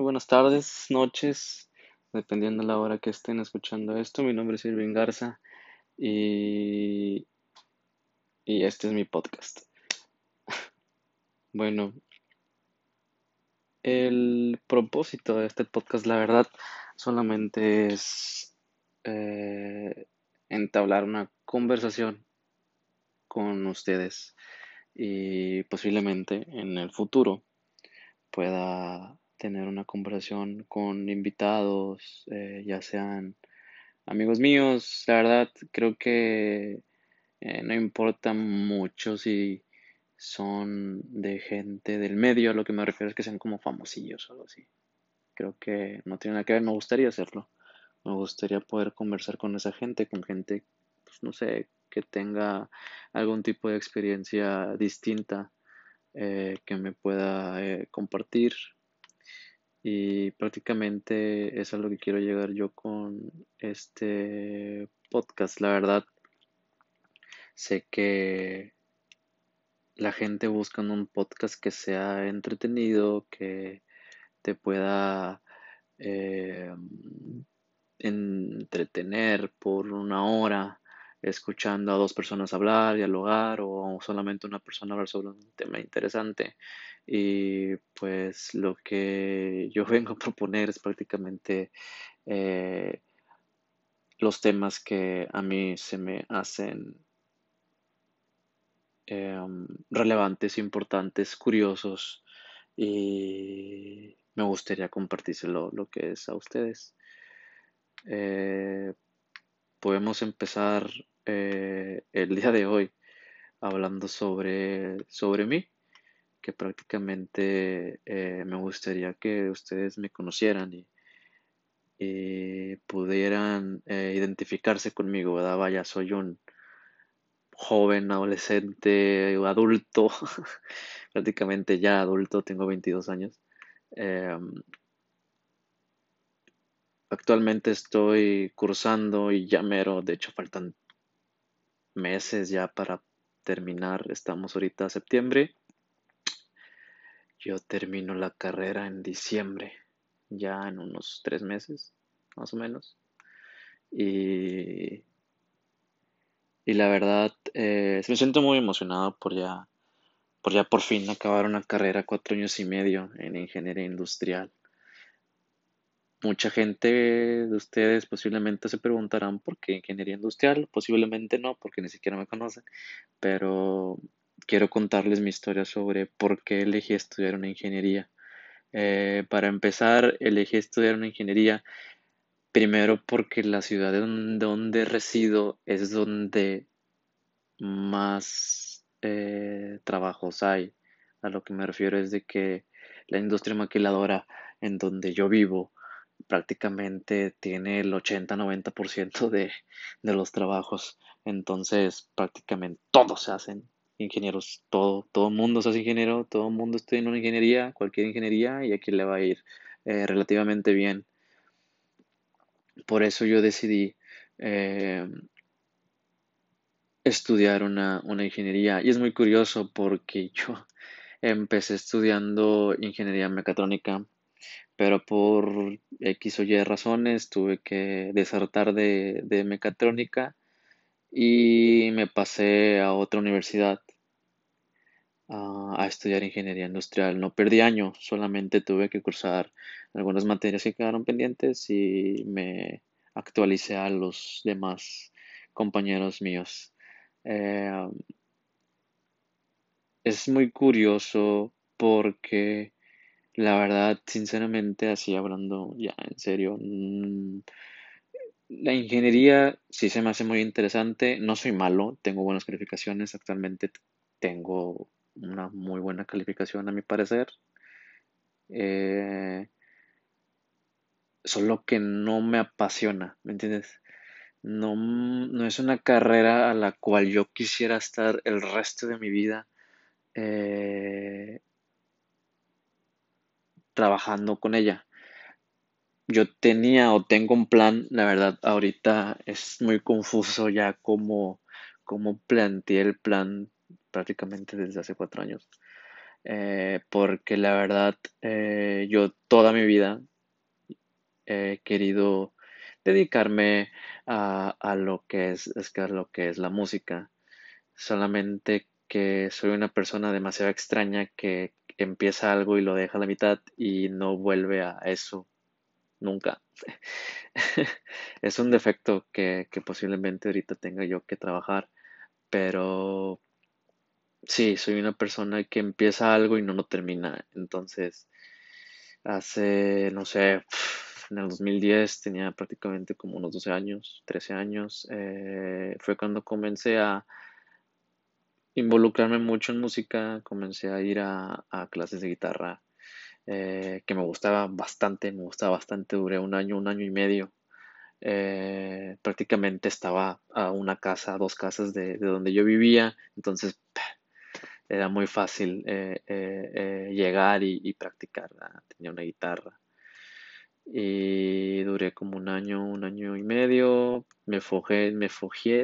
buenas tardes, noches, dependiendo de la hora que estén escuchando esto. Mi nombre es Irving Garza y, y este es mi podcast. Bueno, el propósito de este podcast, la verdad, solamente es eh, entablar una conversación con ustedes y posiblemente en el futuro pueda tener una conversación con invitados, eh, ya sean amigos míos. La verdad, creo que eh, no importa mucho si son de gente del medio, a lo que me refiero es que sean como famosillos o algo así. Creo que no tiene nada que ver, me gustaría hacerlo. Me gustaría poder conversar con esa gente, con gente, pues no sé, que tenga algún tipo de experiencia distinta eh, que me pueda compartir y prácticamente es a lo que quiero llegar yo con este podcast. La verdad, sé que la gente busca un podcast que sea entretenido, que te pueda eh, entretener por una hora escuchando a dos personas hablar, dialogar o solamente una persona hablar sobre un tema interesante. Y pues lo que yo vengo a proponer es prácticamente eh, los temas que a mí se me hacen em, relevantes, importantes, curiosos y me gustaría compartírselo lo que es a ustedes. Eh, podemos empezar eh, el día de hoy hablando sobre, sobre mí, que prácticamente eh, me gustaría que ustedes me conocieran y, pudieran eh, identificarse conmigo, ¿verdad? Vaya, soy un joven, adolescente, adulto, prácticamente ya adulto, tengo 22 años. Em, actualmente estoy cursando y ya mero, de hecho faltan meses ya para terminar. Estamos ahorita a septiembre. Yo termino la carrera en diciembre, ya en unos tres meses, más o menos. Y, y la verdad, eh, me siento muy emocionado por ya, por ya por fin acabar una carrera cuatro años y medio en ingeniería industrial. Mucha gente de ustedes posiblemente se preguntarán por qué ingeniería industrial, posiblemente no, porque ni siquiera me conocen, pero quiero contarles mi historia sobre por qué elegí estudiar una ingeniería. Eh, para empezar, elegí estudiar una ingeniería primero porque la ciudad donde, resido es donde más eh, trabajos hay. A lo que me refiero es de que la industria maquiladora en donde yo vivo prácticamente tiene el 80-90% de, de los trabajos. Entonces, prácticamente todos se hacen ingenieros. Todo, todo mundo hace ingeniero, todo mundo estudia en una ingeniería, cualquier ingeniería, y aquí le va a ir eh, relativamente bien. Por eso yo decidí eh, estudiar una, una ingeniería. Y es muy curioso porque yo empecé estudiando ingeniería mecatrónica pero por X o Y razones tuve que desertar de, mecatrónica y me pasé a otra universidad a, estudiar ingeniería industrial. No perdí año, solamente tuve que cursar algunas materias que quedaron pendientes y me actualicé a los demás compañeros míos. Eh, es muy curioso porque la verdad, sinceramente, así hablando ya en serio, mm, la ingeniería sí se me hace muy interesante. No soy malo, tengo buenas calificaciones. Actualmente tengo una muy buena calificación a mi parecer. Eh, solo que no me apasiona, ¿me entiendes? No, no es una carrera a la cual yo quisiera estar el resto de mi vida. Eh, trabajando con ella. Yo tenía o tengo un plan, la verdad, ahorita es muy confuso ya como, como planteé el plan prácticamente desde hace cuatro años. eh, porque la verdad eh, yo toda mi vida he querido dedicarme a, a lo que es, es que lo que es la música. Solamente que soy una persona demasiado extraña que empieza algo y lo deja a la mitad y no vuelve a eso nunca. es un defecto que, que posiblemente ahorita tenga yo que trabajar, pero sí, soy una persona que empieza algo y no lo termina. Entonces, hace, no sé, en el 2010 tenía prácticamente como unos 12 años, 13 años, eh, fue cuando comencé a involucrarme mucho en música, comencé a ir a, a clases de guitarra, eh, que me gustaba bastante, me gustaba bastante, duré un año, un año y medio. Eh, prácticamente estaba a una casa, dos casas de, de donde yo vivía, entonces era muy fácil eh, eh, llegar y, y practicar. Tenía una guitarra y duré como un año, un año y medio. Me forjé, me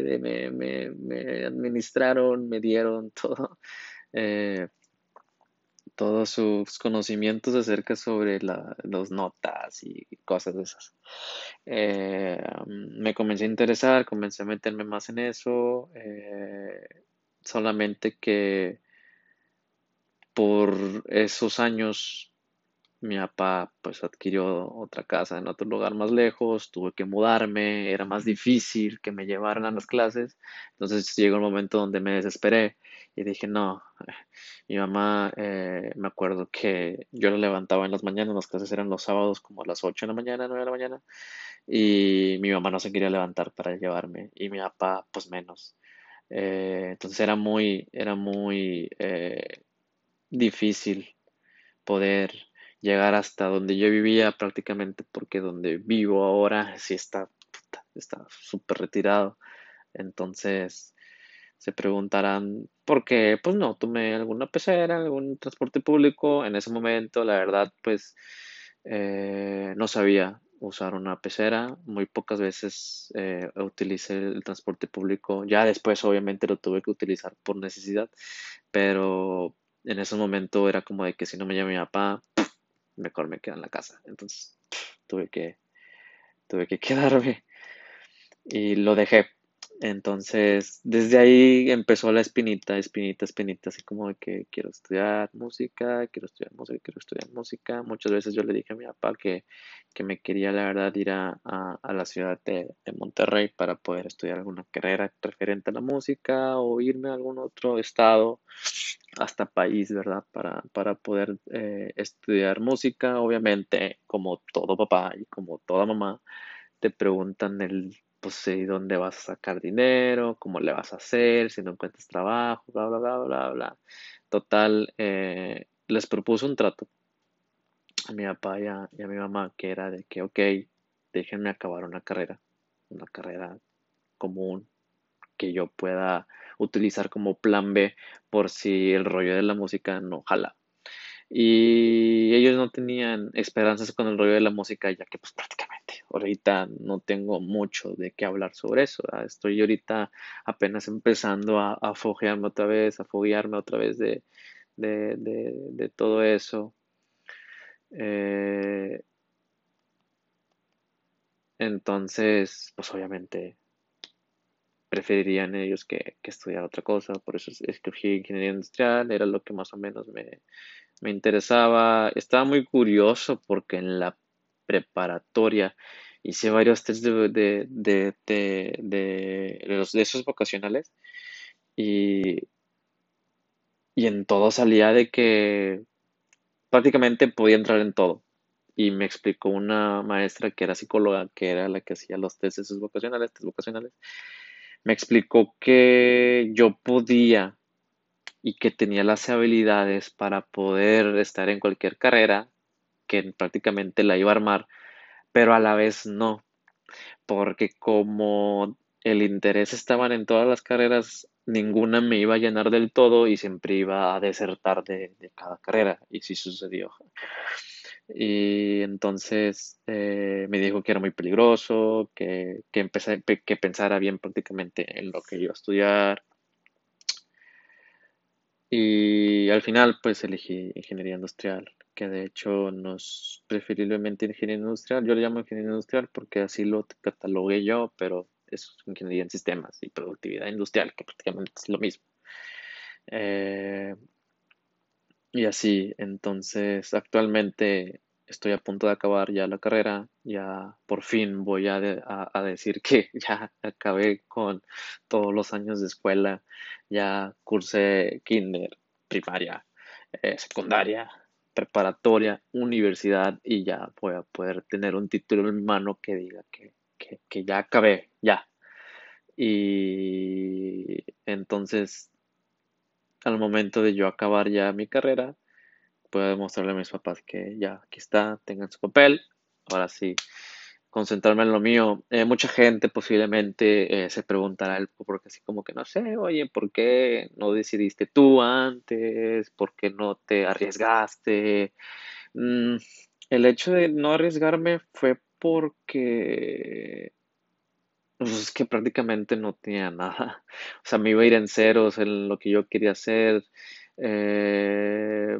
de- me, me, administraron, me dieron todo, todos sus conocimientos acerca sobre la, las notas y cosas de esas. Eh, me comencé a interesar, comencé a meterme más en eso, eh, solamente que por esos años mi papá pues adquirió otra casa en otro lugar más lejos, tuve que mudarme, era más difícil que me llevaran a las clases, entonces llegó un momento donde me desesperé y dije, no, mi mamá, eh, me acuerdo que yo la levantaba en las mañanas, las clases eran los sábados como a las 8 de la mañana, 9 de la mañana, y mi mamá no se quería levantar para llevarme y mi papá pues menos. Eh, entonces era muy, era muy eh, difícil poder llegar hasta donde yo vivía prácticamente porque donde vivo ahora sí está, está súper retirado. Entonces se preguntarán por qué, pues no, tomé alguna pecera, algún transporte público. En ese momento, la verdad, pues eh, no sabía usar una pecera. Muy pocas veces eh, utilicé el transporte público. Ya después, obviamente, lo tuve que utilizar por necesidad, pero en ese momento era como de que si no me llama mi papá, mejor me quedo en la casa. Entonces tuve que, tuve que quedarme y lo dejé. Entonces, desde ahí empezó la espinita, espinita, espinita, así como de que quiero estudiar música, quiero estudiar música, quiero estudiar música. Muchas veces yo le dije a mi papá que, que me quería, la verdad, ir a, a- la ciudad de, de Monterrey para poder estudiar alguna carrera referente a la música o irme a algún otro estado, hasta país, ¿verdad? Para, para poder eh, estudiar música. Obviamente, como todo papá y como toda mamá te preguntan el, pues, sí, dónde vas a sacar dinero, cómo le vas a hacer, si no encuentras trabajo, bla, bla, bla, bla, bla. Total, eh, les propuse un trato a mi papá y a, y a mi mamá que era de que, ok, déjenme acabar una carrera, una carrera común que yo pueda utilizar como plan B por si el rollo de la música no jala. Y ellos no tenían esperanzas con el rollo de la música, ya que pues prácticamente ahorita no tengo mucho de qué hablar sobre eso. Estoy ahorita apenas empezando a, a otra vez, a foguearme otra vez de, de, de, todo eso. Eh, entonces, pues obviamente preferirían ellos que, que estudiar otra cosa, por eso es- escogí ingeniería industrial, era lo que más o menos me, me interesaba. Estaba muy curioso porque en la preparatoria hice varios tests de, de, de, de, de- de los, de esos vocacionales y, y en todo salía de que prácticamente podía entrar en todo. Y me explicó una maestra que era psicóloga, que era la que hacía los tests esos vocacionales, test vocacionales. Me explicó que yo podía y que tenía las habilidades para poder estar en cualquier carrera, que prácticamente la iba a armar, pero a la vez no, porque como el interés estaban en todas las carreras, ninguna me iba a llenar del todo y siempre iba a desertar de, de cada carrera, y sí sucedió. Y entonces eh, me dijo que era muy peligroso, que, que, empecé- que pensara bien prácticamente en lo que iba a estudiar Y al final, pues elegí ingeniería industrial, que de hecho no es preferiblemente ingeniería industrial. Yo le llamo ingeniería industrial porque así lo catalogué yo, pero es ingeniería en sistemas y productividad industrial, que prácticamente es lo mismo. Eh, y así, entonces actualmente estoy a punto de acabar ya la carrera, ya por fin voy a, a, decir que ya acabé con todos los años de escuela, ya cursé kinder, primaria, eh, secundaria, preparatoria, universidad y ya voy a poder tener un título en mano que diga que, que ya acabé, ya. Y entonces, al momento de yo acabar ya mi carrera, puedo demostrarle a mis papás que ya aquí está, tengan su papel, ahora sí, concentrarme en lo mío. Eh, mucha gente posiblemente eh, se preguntará, porque así como que no sé, oye, ¿por qué no decidiste tú antes? ¿Por qué no te arriesgaste? Mm, el hecho de no arriesgarme fue porque pues es que prácticamente no tenía nada. O sea, me iba a ir en ceros en lo que yo quería hacer. Eh,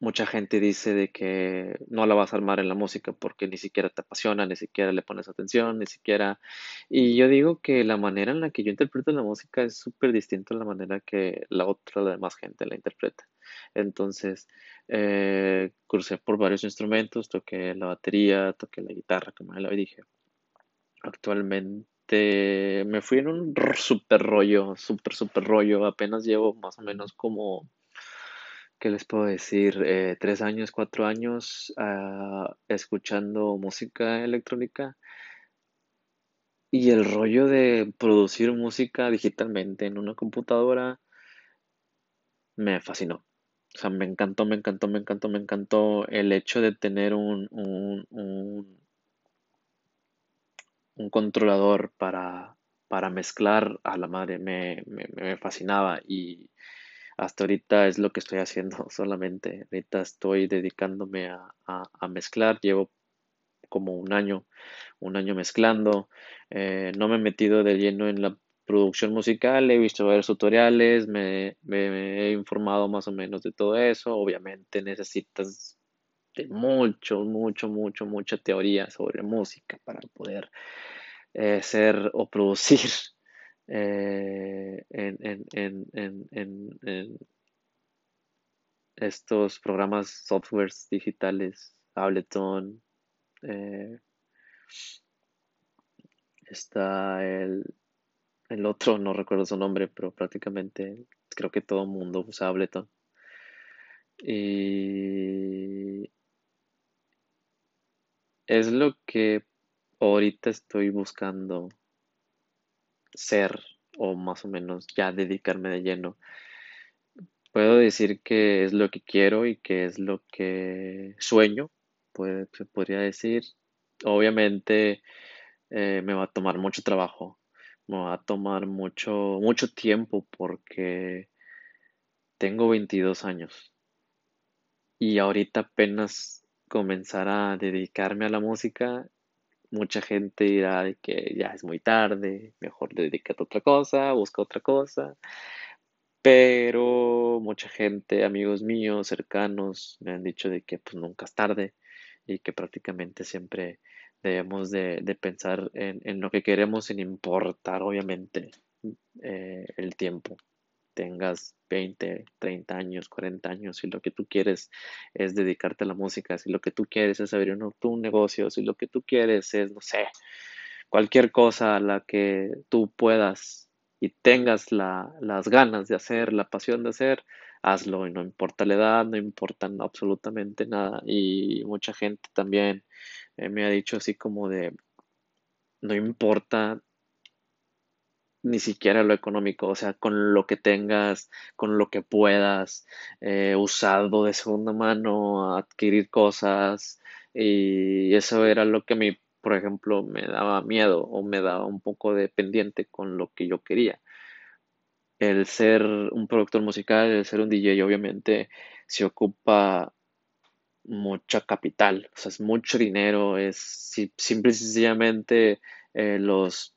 mucha gente dice de que no la vas a armar en la música porque ni siquiera te apasiona, ni siquiera le pones atención, ni siquiera... Y yo digo que la manera en la que yo interpreto la música es súper distinta a la manera que la otra, la demás gente la interpreta. Entonces, eh, cursé por varios instrumentos, toqué la batería, toqué la guitarra, como ya lo dije. Actualmente me fui en un super rollo, super, super rollo. Apenas llevo más o menos como ¿qué les puedo decir? Eh, tres años, cuatro años ah, escuchando música electrónica y el rollo de producir música digitalmente en una computadora me fascinó. O sea, me encantó, me encantó, me encantó, me encantó el hecho de tener un, un, un, un controlador para, para mezclar a la madre, me, me, me fascinaba y hasta ahorita es lo que estoy haciendo solamente. Ahorita estoy dedicándome a, mezclar. Llevo como un año, un año mezclando. Eh, no me he metido de lleno en la producción musical. He visto varios tutoriales. Me, he informado más o menos de todo eso. Obviamente necesitas de mucho, mucho, mucho, mucha teoría sobre música para poder eh, ser o producir eh, en, en, en, en, estos programas, softwares digitales, Ableton, eh, está el, el otro, no recuerdo su nombre, pero prácticamente creo que todo el mundo usa Ableton. Y es lo que ahorita estoy buscando ser o más o menos ya dedicarme de lleno. Puedo decir que es lo que quiero y que es lo que sueño, se podría decir. Obviamente eh, me va a tomar mucho trabajo, me va a tomar mucho, mucho tiempo porque tengo 22 años y ahorita apenas comenzar a dedicarme a la música mucha gente dirá de que ya es muy tarde, mejor dedícate a otra cosa, busca otra cosa. Pero mucha gente, amigos míos, cercanos, me han dicho de que pues nunca es tarde y que prácticamente siempre debemos de, pensar en, lo que queremos sin importar obviamente eh, el tiempo tengas 20, 30 años, 40 años, si lo que tú quieres es dedicarte a la música, si lo que tú quieres es abrir un, un negocio, si lo que tú quieres es, no sé, cualquier cosa a la que tú puedas y tengas las ganas de hacer, la pasión de hacer, hazlo y no importa la edad, no importa absolutamente nada. Y mucha gente también eh, me ha dicho así como de, no importa ni siquiera lo económico, o sea, con lo que tengas, con lo que puedas, eh, usado de segunda mano, adquirir cosas, y eso era lo que a mí, por ejemplo, me daba miedo o me daba un poco de pendiente con lo que yo quería. El ser un productor musical, el ser un DJ, obviamente se ocupa mucha capital, o sea, es mucho dinero, es simple y sencillamente eh, los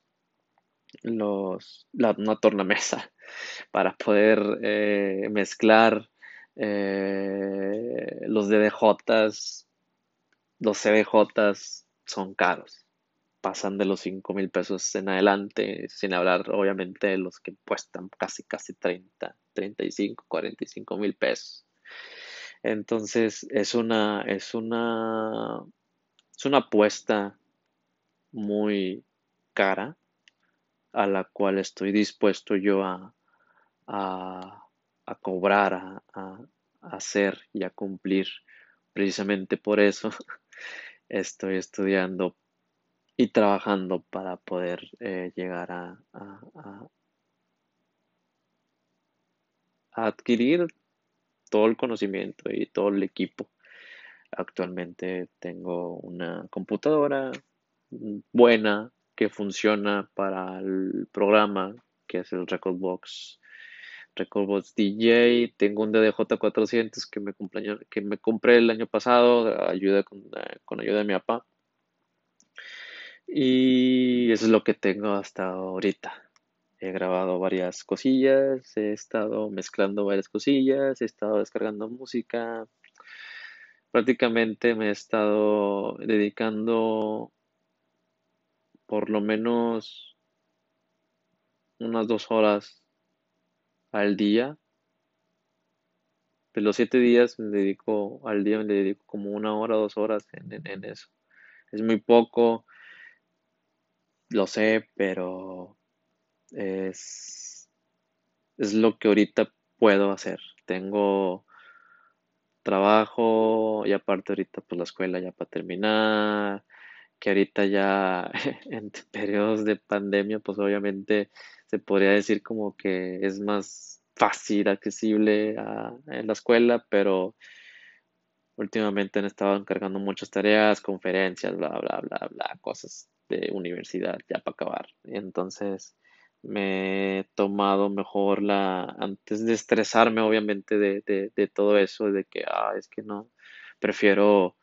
los, la, una tornamesa para poder eh, mezclar eh, los DDJs, los CDJs son caros. Pasan de los 5 mil pesos en adelante, sin hablar obviamente de los que cuestan casi, casi 30, 35, 45 mil pesos. Entonces es una, es una, es una apuesta muy cara a la cual estoy dispuesto yo a, a, cobrar, a, a, hacer y a cumplir. Precisamente por eso estoy estudiando y trabajando para poder eh, llegar a, a, adquirir todo el conocimiento y todo el equipo. Actualmente tengo una computadora buena que funciona para el programa que es el Recordbox Recordbox DJ. Tengo un DDJ400 que me, que me compré el año pasado, ayuda con, eh, con ayuda de mi papá. Y eso es lo que tengo hasta ahorita. He grabado varias cosillas, he estado mezclando varias cosillas, he estado descargando música. Prácticamente me he estado dedicando por lo menos unas dos horas al día. De los siete días me dedico al día, me dedico como una hora, dos horas en, en eso. Es muy poco, lo sé, pero es, es lo que ahorita puedo hacer. Tengo trabajo y aparte ahorita pues la escuela ya para terminar, que ahorita ya en periodos de pandemia pues obviamente se podría decir como que es más fácil, accesible en la escuela, pero últimamente han estado encargando muchas tareas, conferencias, bla, bla, bla, bla, cosas de universidad ya para acabar. Entonces, me he tomado mejor la, antes de estresarme obviamente de, de, todo eso, de que, ah, es que no, prefiero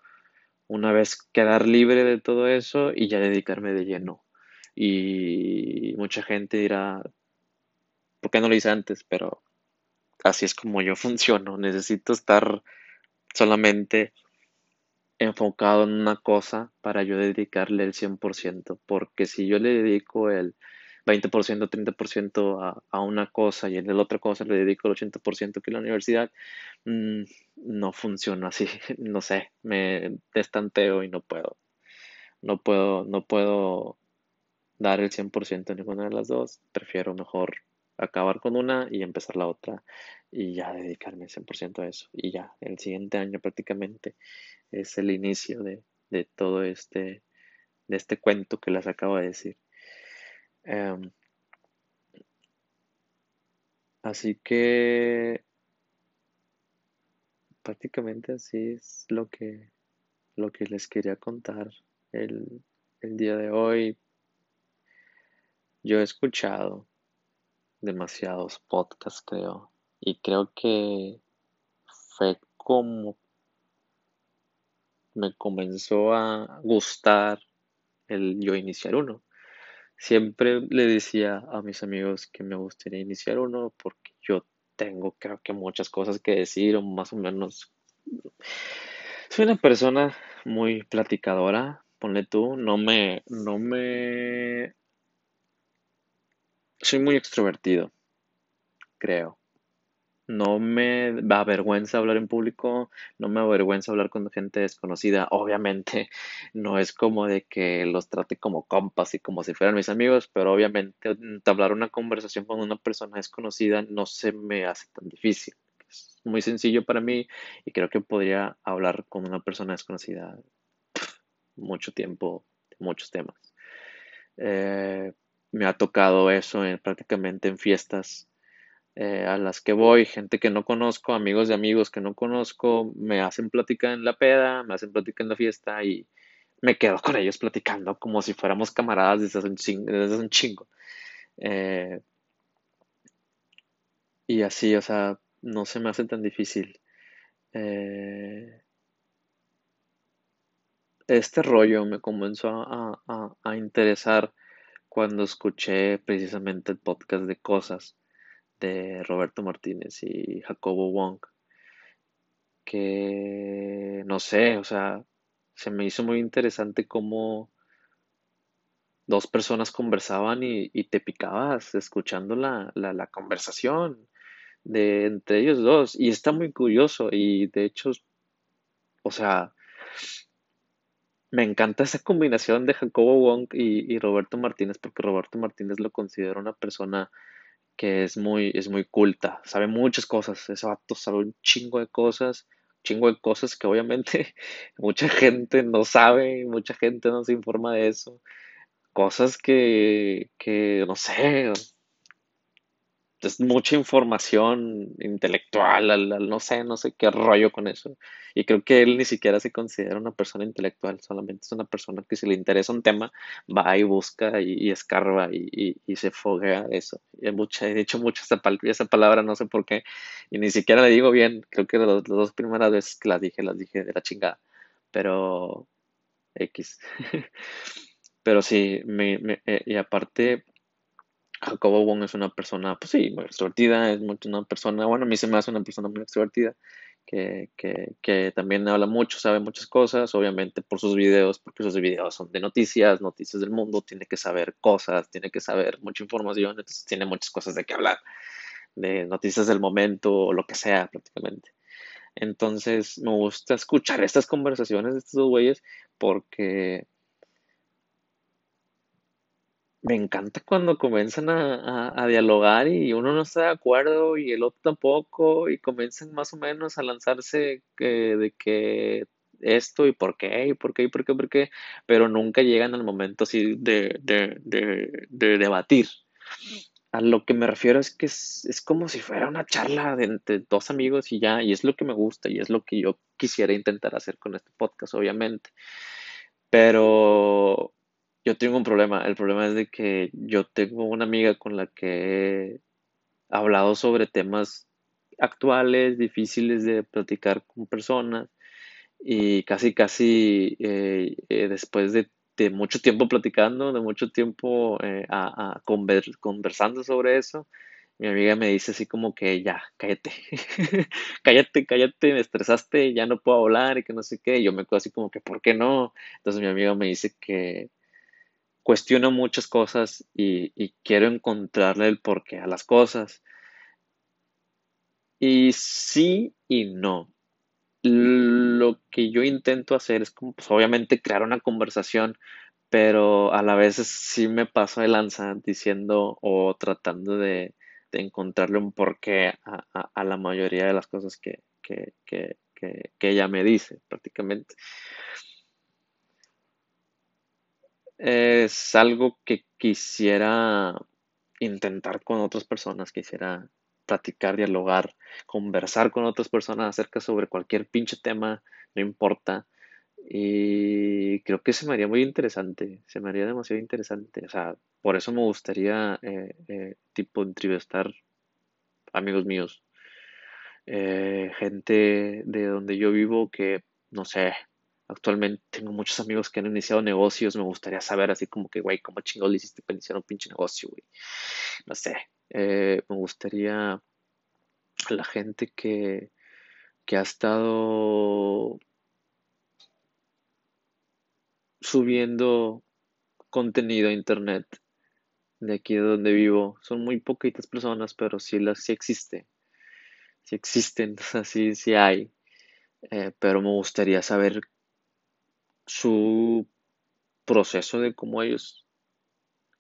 una vez quedar libre de todo eso y ya dedicarme de lleno. Y mucha gente dirá, ¿por qué no lo hice antes? Pero así es como yo funciono, necesito estar solamente enfocado en una cosa para yo dedicarle el 100%, porque si yo le dedico el 20%, 30% a, a una cosa y en la otra cosa le dedico el 80% que la universidad, mm, no funciona así, no sé, me destanteo y no puedo, no puedo, no puedo dar el 100% en ninguna de las dos, prefiero mejor acabar con una y empezar la otra y ya dedicarme 100% a eso. Y ya el siguiente año prácticamente es el inicio de, de todo este de este cuento que les acabo de decir Em, así que prácticamente así es lo que, lo que les quería contar el, el día de hoy. Yo he escuchado demasiados podcasts, creo, y creo que fue como me comenzó a gustar el yo iniciar uno. Siempre le decía a mis amigos que me gustaría iniciar uno porque yo tengo creo que muchas cosas que decir o más o menos soy una persona muy platicadora, ponle tú, no me no me soy muy extrovertido, creo. No me da vergüenza hablar en público, no me avergüenza hablar con gente desconocida. Obviamente no es como de que los trate como compas y como si fueran mis amigos, pero obviamente hablar una conversación con una persona desconocida no se me hace tan difícil. Es muy sencillo para mí y creo que podría hablar con una persona desconocida mucho tiempo, muchos temas. Eh, me ha tocado eso prácticamente en fiestas eh, a las que voy, gente que no conozco, amigos de amigos que no conozco, me hacen plática en la peda, me hacen plática en la fiesta y me quedo con ellos platicando como si fuéramos camaradas desde hace un chingo. Eh, y así, o sea, no se me hace tan difícil. Eh, este rollo me comenzó a, a interesar cuando escuché precisamente el podcast de cosas de Roberto Martínez y Jacobo Wong, que no sé, o sea, se me hizo muy interesante cómo dos personas conversaban y, te picabas escuchando la, la, conversación de entre ellos dos. Y está muy curioso y de hecho, o sea, me encanta esa combinación de Jacobo Wong y, y, Roberto Martínez, porque Roberto Martínez lo considero una persona que es muy, es muy culta, sabe muchas cosas, ese vato sabe un chingo de cosas, chingo de cosas que obviamente mucha gente no sabe, mucha gente no se informa de eso, cosas que, que no sé, es mucha información intelectual, no sé, no sé qué rollo con eso. Y creo que él ni siquiera se considera una persona intelectual, solamente es una persona que si le interesa un tema, va y busca y, escarba y, se foguea eso. Y mucha, he dicho mucho esa, esa, palabra, no sé por qué, y ni siquiera le digo bien, creo que las, dos primeras veces que las dije, las dije de la chingada, pero X. pero sí, me, me, eh, y aparte Jacobo Wong es una persona, pues sí, muy extrovertida, es mucho una persona, bueno, a mí se me hace una persona muy extrovertida, que, que, que también habla mucho, sabe muchas cosas, obviamente por sus videos, porque sus videos son de noticias, noticias del mundo, tiene que saber cosas, tiene que saber mucha información, entonces tiene muchas cosas de qué hablar, de noticias del momento o lo que sea prácticamente. Entonces me gusta escuchar estas conversaciones de estos dos güeyes porque me encanta cuando comienzan a, dialogar y uno no está de acuerdo y el otro tampoco y comienzan más o menos a lanzarse de que esto y por qué y por qué y por qué, por qué, pero nunca llegan al momento así de, de, de, debatir. A lo que me refiero es que es, es, como si fuera una charla de entre dos amigos y ya, y es lo que me gusta y es lo que yo quisiera intentar hacer con este podcast, obviamente. Pero yo tengo un problema. El problema es de que yo tengo una amiga con la que he hablado sobre temas actuales, difíciles de platicar con personas y casi, casi eh, eh, después de, mucho tiempo platicando, de mucho tiempo eh, conversando sobre eso, mi amiga me dice así como que ya, cállate, cállate, cállate, me estresaste, ya no puedo hablar y que no sé qué. Y yo me quedo así como que, ¿por qué no? Entonces mi amiga me dice que, cuestiono muchas cosas y, quiero encontrarle el porqué a las cosas. Y sí y no. Lo que yo intento hacer es pues obviamente crear una conversación, pero a la vez sí me paso de lanza diciendo o tratando de, encontrarle un porqué a, la mayoría de las cosas que, que ella me dice prácticamente. Es algo que quisiera intentar con otras personas, quisiera platicar, dialogar, conversar con otras personas acerca sobre cualquier pinche tema, no importa. Y creo que se me haría muy interesante, se me haría demasiado interesante. O sea, por eso me gustaría, eh, eh, tipo, entrevistar amigos míos, eh, gente de donde yo vivo que, no sé, Actualmente tengo muchos amigos que han iniciado negocios. Me gustaría saber así como que, güey, ¿cómo chingón le hiciste para iniciar un pinche negocio, güey? No sé. Eh, me gustaría a la gente que, que ha estado subiendo contenido a internet de aquí de donde vivo. Son muy poquitas personas, pero sí, las, sí existe. Sí existen, así sí, hay. Eh, pero me gustaría saber su proceso de cómo ellos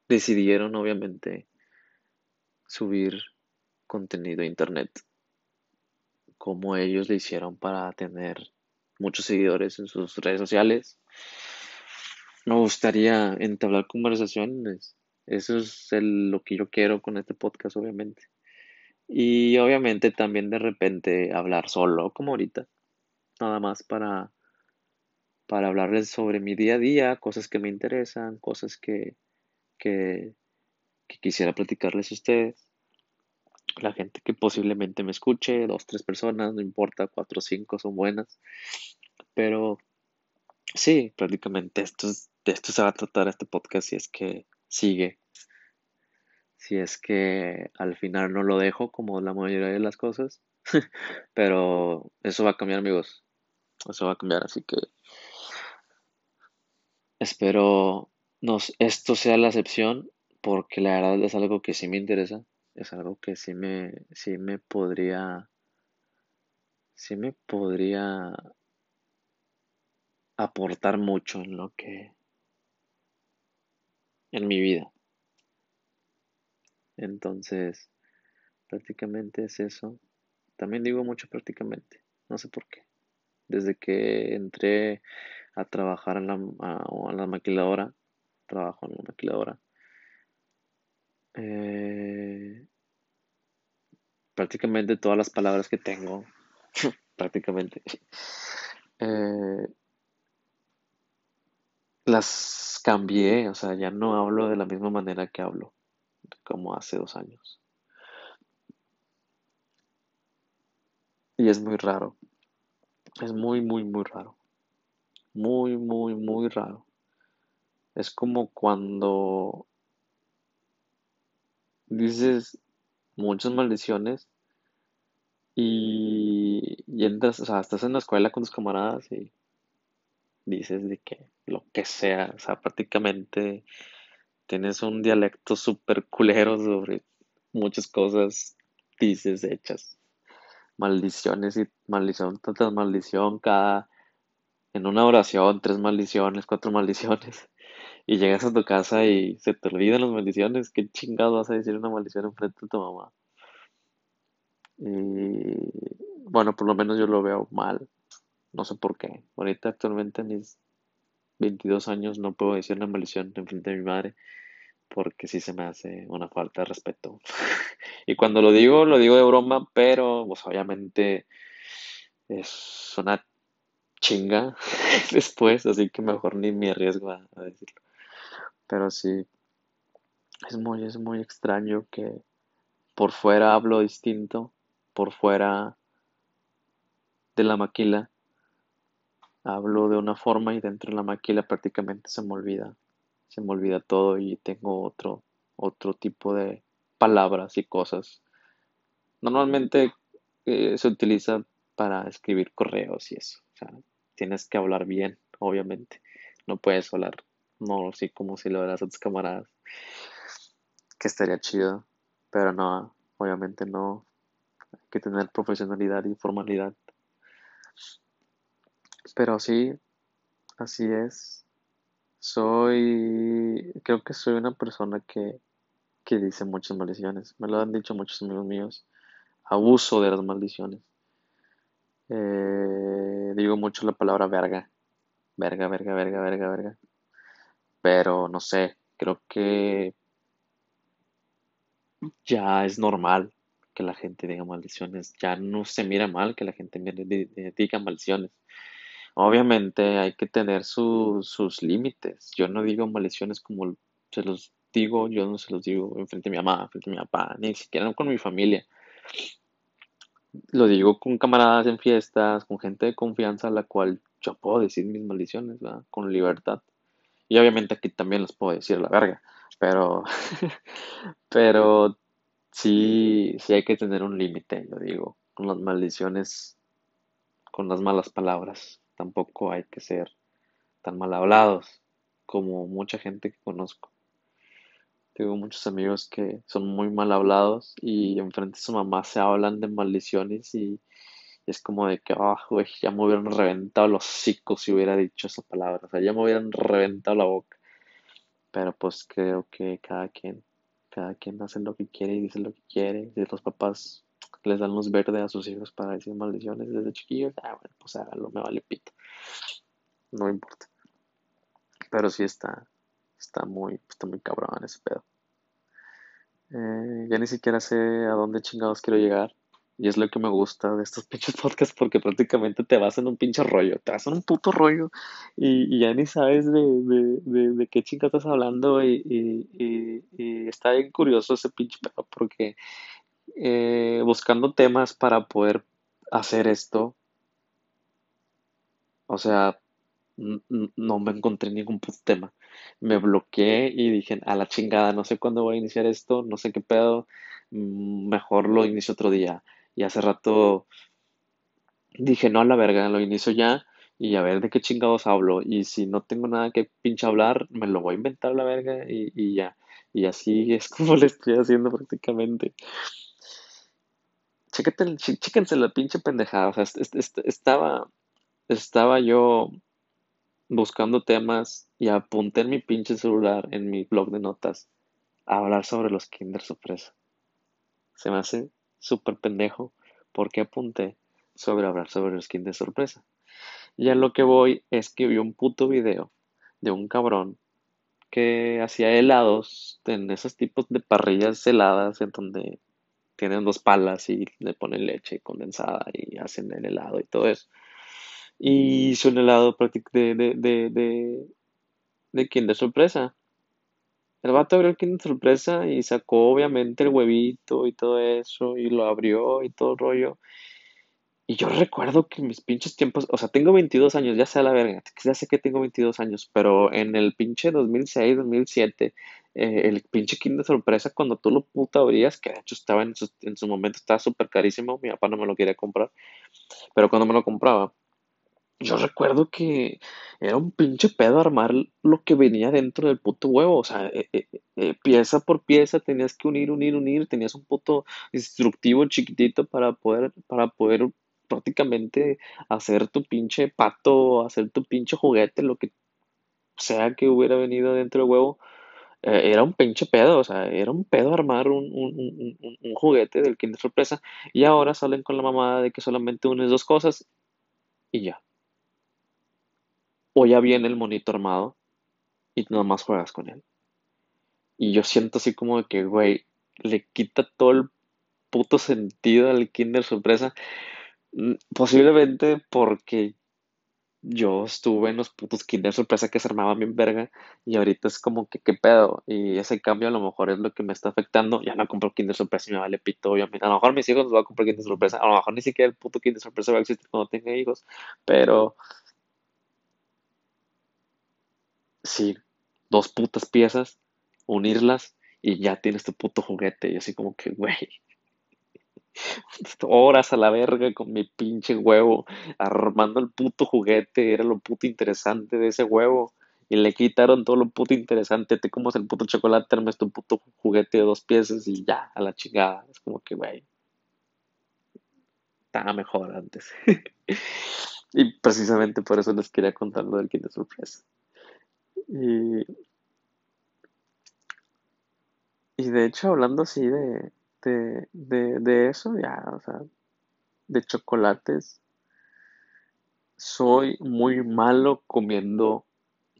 decidieron, obviamente, subir contenido a internet, cómo ellos le hicieron para tener muchos seguidores en sus redes sociales. Me gustaría entablar conversaciones. Eso es lo que yo quiero con este podcast, obviamente. Y obviamente también de repente hablar solo, como ahorita. Nada más para para hablarles sobre mi día a día, cosas que me interesan, cosas que, que, quisiera platicarles a ustedes. La gente que posiblemente me escuche, dos, tres personas, no importa, cuatro o cinco son buenas. Pero sí, prácticamente esto de esto se va a tratar este podcast si es que sigue, si es que al final no lo dejo como la mayoría de las cosas. Pero eso va a cambiar, amigos. Eso va a cambiar, así que espero nos, esto sea la excepción porque la verdad es algo que sí me interesa, es algo que sí me, sí me podría, sí me podría aportar mucho en lo que, en mi vida. Entonces, prácticamente es eso. También digo mucho prácticamente, no sé por qué. Desde que entré a trabajar en la, a, la maquiladora, trabajo en la maquiladora, eh, prácticamente todas las palabras que tengo, prácticamente, eh, las cambié, o sea, ya no hablo de la misma manera que hablo como hace dos años. Y es muy raro. Es muy, muy, muy raro. Muy, muy, muy raro. Es como cuando dices muchas maldiciones y, y entras, o sea, estás en la escuela con tus camaradas y dices de que lo que sea, o sea, prácticamente tienes un dialecto súper culero sobre muchas cosas, dices, hechas maldiciones y maldición tras maldición, cada, en una oración, tres maldiciones, cuatro maldiciones, y llegas a tu casa y se te olvidan las maldiciones, ¿qué chingado vas a decir una maldición enfrente de tu mamá? Y bueno, por lo menos yo lo veo mal, no sé por qué. Ahorita actualmente a mis 22 años no puedo decir una maldición enfrente de mi madre porque sí se me hace una falta de respeto. y cuando lo digo, lo digo de broma, pero pues obviamente es una chinga después, así que mejor ni me arriesgo a, decirlo. Pero sí, es muy, es muy extraño que por fuera hablo distinto, por fuera de la maquila hablo de una forma y dentro de la maquila prácticamente se me olvida se me olvida todo y tengo otro, otro tipo de palabras y cosas. Normalmente eh, se utiliza para escribir correos y eso. O sea, tienes que hablar bien, obviamente. No puedes hablar, no así como si lo harás a tus camaradas. Que estaría chido. Pero no, obviamente no. Hay que tener profesionalidad y formalidad. Pero sí, así es. Soy, creo que soy una persona que, que dice muchas maldiciones. Me lo han dicho muchos amigos míos. Abuso de las maldiciones. Eh, digo mucho la palabra verga. Verga, verga, verga, verga, verga. Pero no sé, creo que ya es normal que la gente diga maldiciones. Ya no se mira mal que la gente diga maldiciones. Obviamente hay que tener sus límites. Yo no digo maldiciones como se los digo, yo no se los digo enfrente de mi mamá, enfrente de mi papá, ni siquiera con mi familia. Lo digo con camaradas en fiestas, con gente de confianza a la cual yo puedo decir mis maldiciones, ¿verdad? Con libertad. Y obviamente aquí también los puedo decir la verga, pero, pero sí, sí hay que tener un límite, yo digo, con las maldiciones, con las malas palabras tampoco hay que ser tan mal hablados como mucha gente que conozco. Tengo muchos amigos que son muy mal hablados y enfrente de su mamá se hablan de maldiciones y, es como de que, ah, ya me hubieran reventado los hocicos si hubiera dicho esa palabra, o sea, ya me hubieran reventado la boca. Pero pues creo que cada quien, cada quien hace lo que quiere y dice lo que quiere. Si los papás les dan luz verde a sus hijos para decir maldiciones desde chiquillos, ah, bueno, pues háganlo, me vale pito. No importa. Pero sí está, está muy, está muy cabrón ese pedo. Eh, ya ni siquiera sé a dónde chingados quiero llegar. Y es lo que me gusta de estos pinches podcasts porque prácticamente te vas en un pinche rollo, te vas en un puto rollo y, ya ni sabes de, de, de, qué chingados estás hablando y, y, y, está bien curioso ese pinche pedo porque eh, buscando temas para poder hacer esto. O sea, no me encontré ningún tema. Me bloqueé y dije, a la chingada, no sé cuándo voy a iniciar esto, no sé qué pedo, mm, mejor lo inicio otro día. Y hace rato dije, no a la verga, lo inicio ya y a ver de qué chingados hablo. Y si no tengo nada que pinche hablar, me lo voy a inventar a la verga y, ya. Y así es como lo estoy haciendo prácticamente. Chéquense la pinche pendejada. O sea, estaba, estaba yo buscando temas y apunté en mi pinche celular, en mi blog de notas, a hablar sobre los Kinder Sorpresa. Se me hace súper pendejo porque apunté sobre hablar sobre los Kinder Sorpresa. Y a lo que voy es que vi un puto video de un cabrón que hacía helados en esos tipos de parrillas heladas en donde tienen dos palas y le ponen leche condensada y hacen el helado y todo eso. Y hizo un helado de, de, de, de, de Kinder Sorpresa. El vato abrió el Kinder Sorpresa y sacó obviamente el huevito y todo eso y lo abrió y todo el rollo. Y yo recuerdo que mis pinches tiempos, o sea, tengo 22 años, ya sea la verga, ya sé que tengo 22 años, pero en el pinche 2006, 2007, eh, el pinche Kinder Sorpresa, cuando tú lo puta abrías, que de hecho estaba en su, en su momento, estaba súper carísimo, mi papá no me lo quería comprar, pero cuando me lo compraba, yo recuerdo que era un pinche pedo armar lo que venía dentro del puto huevo. O sea, eh, eh, eh, pieza por pieza tenías que unir, unir, unir. Tenías un puto instructivo chiquitito para poder, para poder prácticamente hacer tu pinche pato, hacer tu pinche juguete, lo que sea que hubiera venido dentro del huevo. era un pinche pedo, o sea, era un pedo armar un, un, un, un juguete del Kinder Sorpresa. Y ahora salen con la mamada de que solamente unes dos cosas y ya o ya viene el monito armado y nada más juegas con él. Y yo siento así como de que, güey, le quita todo el puto sentido al Kinder Sorpresa. Mm, posiblemente porque yo estuve en los putos Kinder Sorpresa que se armaban bien verga y ahorita es como que qué pedo y ese cambio a lo mejor es lo que me está afectando. Ya no compro Kinder Sorpresa y me vale pito, obviamente. A lo mejor mis hijos no van a comprar Kinder Sorpresa, a lo mejor ni siquiera el puto Kinder Sorpresa va a existir cuando tenga hijos, pero sí, dos putas piezas, unirlas y ya tienes tu puto juguete. Y así como que, güey, horas a la verga con mi pinche huevo, armando el puto juguete, era lo puto interesante de ese huevo. Y le quitaron todo lo puto interesante, te comes el puto chocolate, armas tu puto juguete de dos piezas y ya, a la chingada. Es como que, güey, estaba mejor antes. y precisamente por eso les quería contar lo del Kinder Sorpresa. Y, y de hecho, hablando así de, de, de, de eso, ya, o sea, de chocolates, soy muy malo comiendo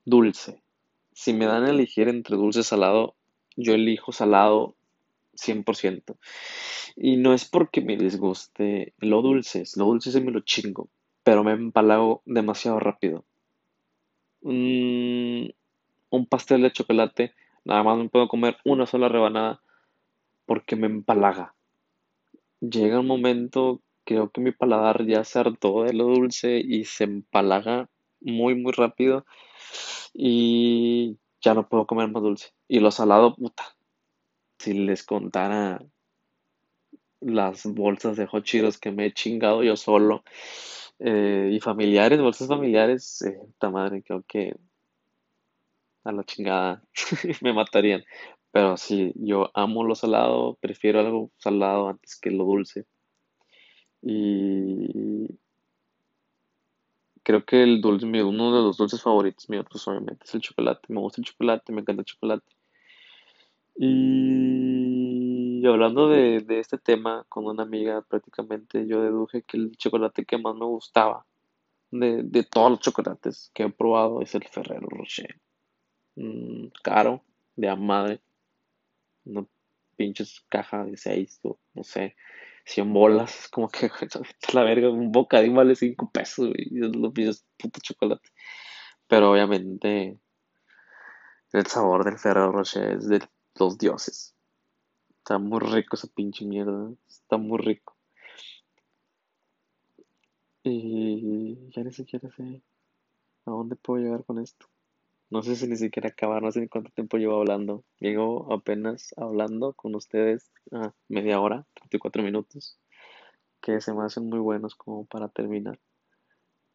dulce. Si me dan a elegir entre dulce y salado, yo elijo salado 100%. Y no es porque me disguste lo dulce, lo dulce se me lo chingo, pero me empalago demasiado rápido. Mm, un pastel de chocolate, nada más me puedo comer una sola rebanada porque me empalaga. Llega un momento, creo que mi paladar ya se hartó de lo dulce y se empalaga muy, muy rápido y ya no puedo comer más dulce. Y lo salado, puta, si les contara las bolsas de hot que me he chingado yo solo eh, y familiares, bolsas familiares, eh, puta madre, creo que a la chingada, me matarían. Pero sí, yo amo lo salado, prefiero algo salado antes que lo dulce. Y creo que el dulce, uno de los dulces favoritos míos, pues obviamente es el chocolate. Me gusta el chocolate, me encanta el chocolate. Y hablando de, de este tema con una amiga, prácticamente yo deduje que el chocolate que más me gustaba de, de todos los chocolates que he probado es el Ferrero Rocher. Mm, caro, de a madre. Una pinches caja de 6 o no sé, 100 bolas. Es como que la verga, un bocadín vale 5 pesos y los pinches puto chocolate. Pero obviamente el sabor del Ferrero Rocher es de los dioses. Está muy rico esa pinche mierda. Está muy rico. Y ya ni siquiera sé ¿A dónde puedo llegar con esto? No sé si ni siquiera acabar, no sé cuánto tiempo llevo hablando. Llego apenas hablando con ustedes media hora, 34 minutos, que se me hacen muy buenos como para terminar.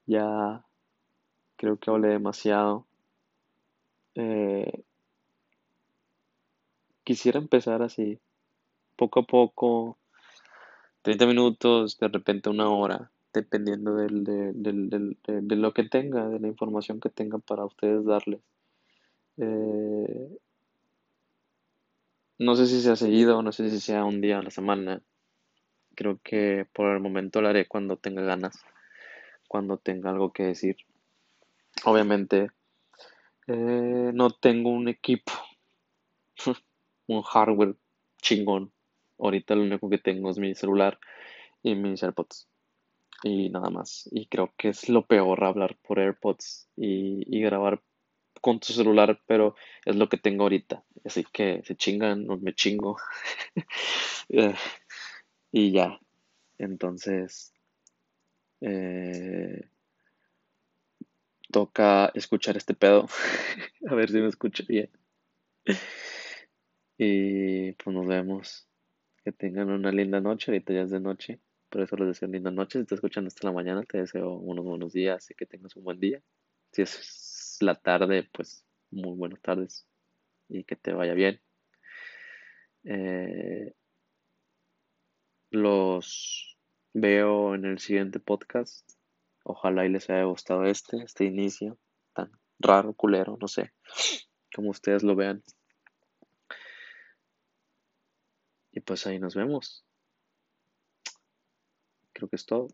Ya creo que hablé demasiado. Eh, quisiera empezar así, poco a poco, 30 minutos, de repente una hora, dependiendo del, de, del- del- de- de lo que tenga, de la información que tenga para ustedes darles. Eh, no sé si sea seguido, no sé si sea un día a la semana. Creo que por el momento lo haré cuando tenga ganas, cuando tenga algo que decir. Obviamente, eh, no tengo un equipo, un hardware chingón. Ahorita lo único que tengo es mi celular y mis AirPods. y nada más. Y creo que es lo peor hablar por AirPods y, y grabar con tu celular, pero es lo que tengo ahorita. Así que se chingan, no me chingo. Eh, y ya. Entonces, eh, toca escuchar este pedo. A ver si me escucho bien. Y pues nos vemos. Que tengan una linda noche. Ahorita ya es de noche. Por eso les deseo linda noche. Si estás escuchando hasta la mañana, te deseo unos buenos días y que tengas un buen día. Si es la tarde, pues muy buenas tardes y que te vaya bien. Eh, los veo en el siguiente podcast. Ojalá y les haya gustado este, este inicio tan raro, culero, no sé, como ustedes lo vean. Y pues ahí nos vemos. Creo que es todo.